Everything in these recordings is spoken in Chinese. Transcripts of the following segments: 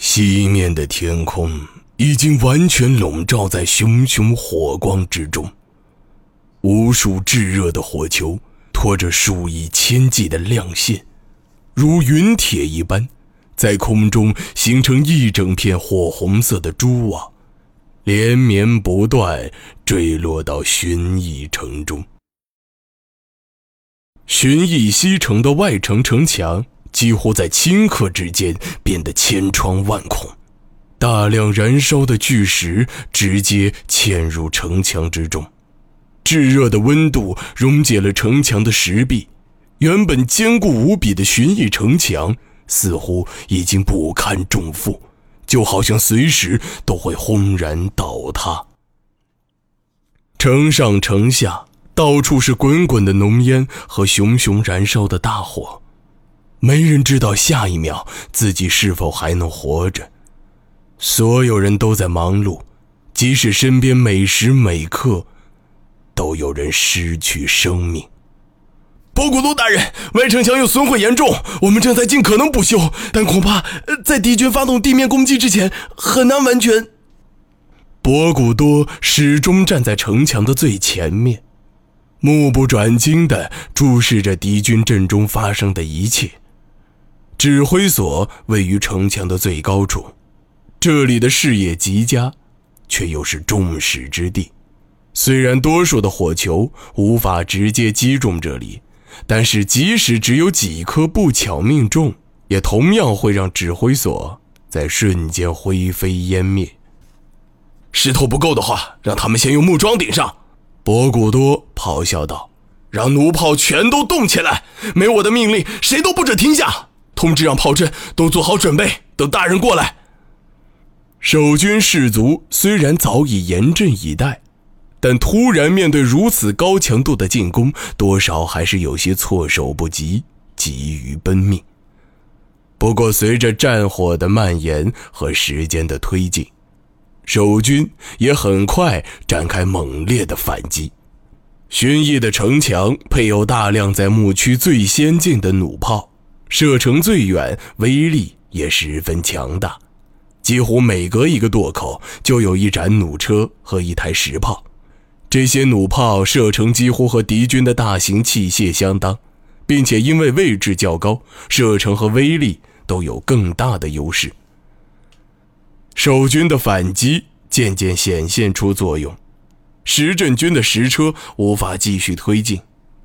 西面的天空已经完全笼罩在熊熊火光之中，无数炙热的火球拖着数以千计的亮线，如云铁一般，在空中形成一整片火红色的蛛网，连绵不断坠落到寻邑城中。寻邑西城的外城城墙。几乎在顷刻之间变得千疮万孔，大量燃烧的巨石直接嵌入城墙之中，炙热的温度溶解了城墙的石壁，原本坚固无比的寻邑城墙似乎已经不堪重负，就好像随时都会轰然倒塌。城上城下到处是滚滚的浓烟和熊熊燃烧的大火。没人知道下一秒自己是否还能活着，所有人都在忙碌，即使身边每时每刻都有人失去生命。博古多大人，外城墙有损毁严重，我们正在尽可能补修，但恐怕在敌军发动地面攻击之前很难完全。博古多始终站在城墙的最前面，目不转睛地注视着敌军阵中发生的一切。指挥所位于城墙的最高处，这里的视野极佳，却又是众矢之的。虽然多数的火球无法直接击中这里，但是即使只有几颗不巧命中，也同样会让指挥所在瞬间灰飞烟灭。石头不够的话，让他们先用木桩顶上。博古多咆哮道：“让弩炮全都动起来！没我的命令，谁都不准停下。”通知让炮阵都做好准备，等大人过来。守军士卒虽然早已严阵以待，但突然面对如此高强度的进攻，多少还是有些措手不及，急于奔命。不过，随着战火的蔓延和时间的推进，守军也很快展开猛烈的反击。寻邑的城墙配有大量在牧区最先进的弩炮。射程最远，威力也十分强大，几乎每隔一个垛口就有一盏弩车和一台石炮。这些弩炮射程几乎和敌军的大型器械相当，并且因为位置较高，射程和威力都有更大的优势。守军的反击渐渐显现出作用，石镇军的石车无法继续推进。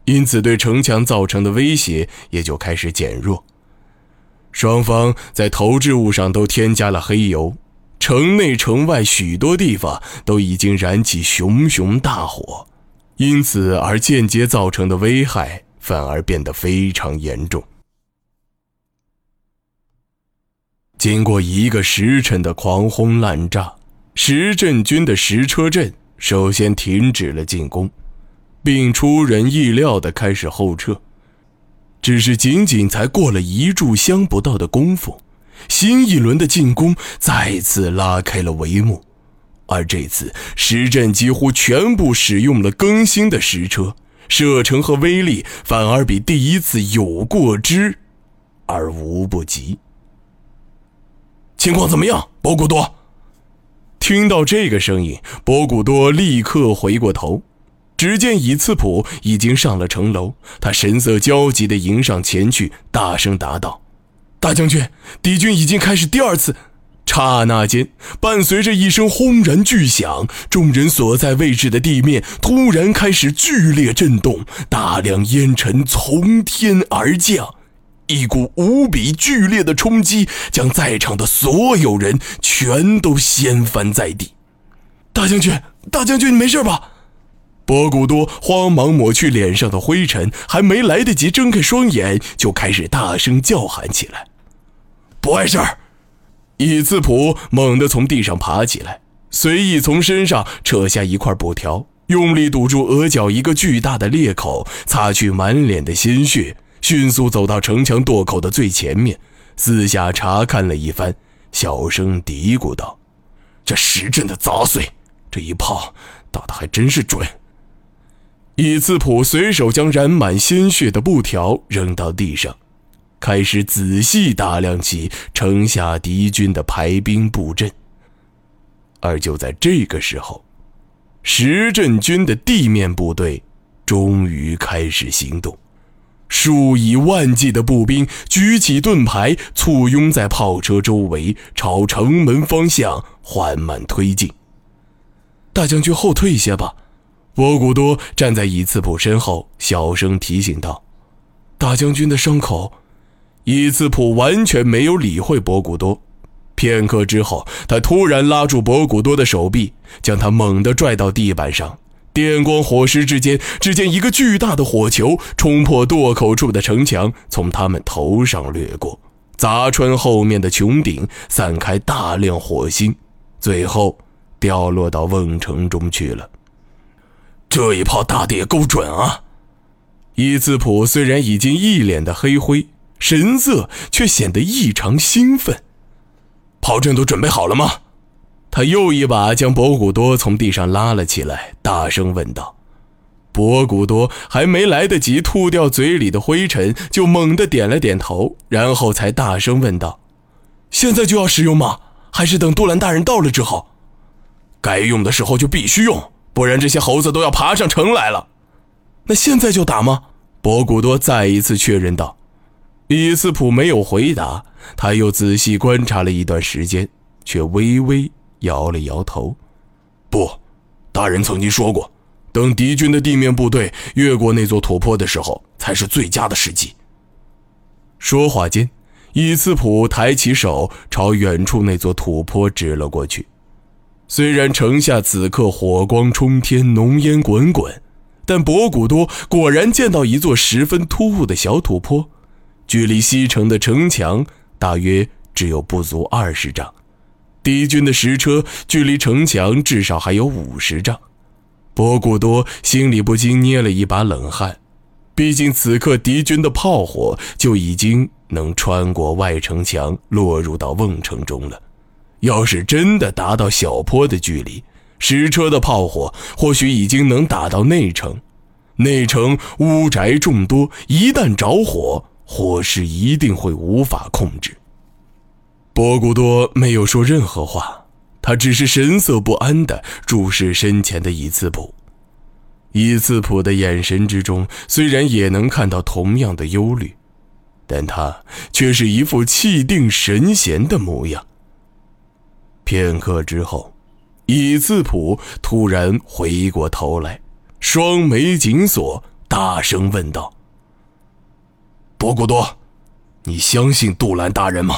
因此，对城墙造成的威胁也就开始减弱。双方在投掷物上都添加了黑油，城内城外许多地方都已经燃起熊熊大火，因此而间接造成的危害反而变得非常严重。经过一个时辰的狂轰滥炸，石镇军的石车阵首先停止了进攻。并出人意料地开始后撤，只是仅仅才过了一炷香不到的功夫，新一轮的进攻再次拉开了帷幕，而这次石阵几乎全部使用了更新的石车，射程和威力反而比第一次有过之而无不及。情况怎么样，博古多？听到这个声音，博古多立刻回过头。只见以次普已经上了城楼，他神色焦急地迎上前去，大声答道：“大将军，敌军已经开始第二次。”刹那间，伴随着一声轰然巨响，众人所在位置的地面突然开始剧烈震动，大量烟尘从天而降，一股无比剧烈的冲击将在场的所有人全都掀翻在地。大将军，大将军，你没事吧？博古多慌忙抹去脸上的灰尘，还没来得及睁开双眼，就开始大声叫喊起来：“不碍事儿！”伊次普猛地从地上爬起来，随意从身上扯下一块布条，用力堵住额角一个巨大的裂口，擦去满脸的鲜血，迅速走到城墙垛口的最前面，四下查看了一番，小声嘀咕道：“这石阵的杂碎，这一炮打的还真是准。”以次普随手将染满鲜血的布条扔到地上，开始仔细打量起城下敌军的排兵布阵。而就在这个时候，石镇军的地面部队终于开始行动，数以万计的步兵举起盾牌，簇拥在炮车周围，朝城门方向缓慢推进。大将军后退一些吧，博古多站在伊次普身后，小声提醒道：“大将军的伤口。”伊次普完全没有理会博古多。片刻之后，他突然拉住博古多的手臂，将他猛地拽到地板上。电光火石之间，只见一个巨大的火球冲破垛口处的城墙，从他们头上掠过，砸穿后面的穹顶，散开大量火星，最后掉落到瓮城中去了。这一炮打得也够准啊！伊兹普虽然已经一脸的黑灰，神色却显得异常兴奋。炮阵都准备好了吗？他又一把将博古多从地上拉了起来，大声问道。博古多还没来得及吐掉嘴里的灰尘，就猛地点了点头，然后才大声问道：“现在就要使用吗？还是等杜兰大人到了之后？该用的时候就必须用，不然这些猴子都要爬上城来了。那现在就打吗？”博古多再一次确认道。伊斯普没有回答，他又仔细观察了一段时间，却微微摇了摇头：“不，大人曾经说过，等敌军的地面部队越过那座土坡的时候，才是最佳的时机。”说话间，伊斯普抬起手朝远处那座土坡指了过去。虽然城下此刻火光冲天，浓烟滚滚，但博古多果然见到一座十分突兀的小土坡。距离西城的城墙大约只有不足二十丈，敌军的石车距离城墙至少还有五十丈。博古多心里不禁捏了一把冷汗，毕竟此刻敌军的炮火就已经能穿过外城墙，落入到瓮城中了。要是真的达到小坡的距离，石车的炮火或许已经能打到内城。内城屋宅众多，一旦着火，火势一定会无法控制。博古多没有说任何话，他只是神色不安地注视身前的伊次普。伊次普的眼神之中虽然也能看到同样的忧虑，但他却是一副气定神闲的模样。片刻之后，以次普突然回过头来，双眉紧锁，大声问道。博古多，你相信杜兰大人吗？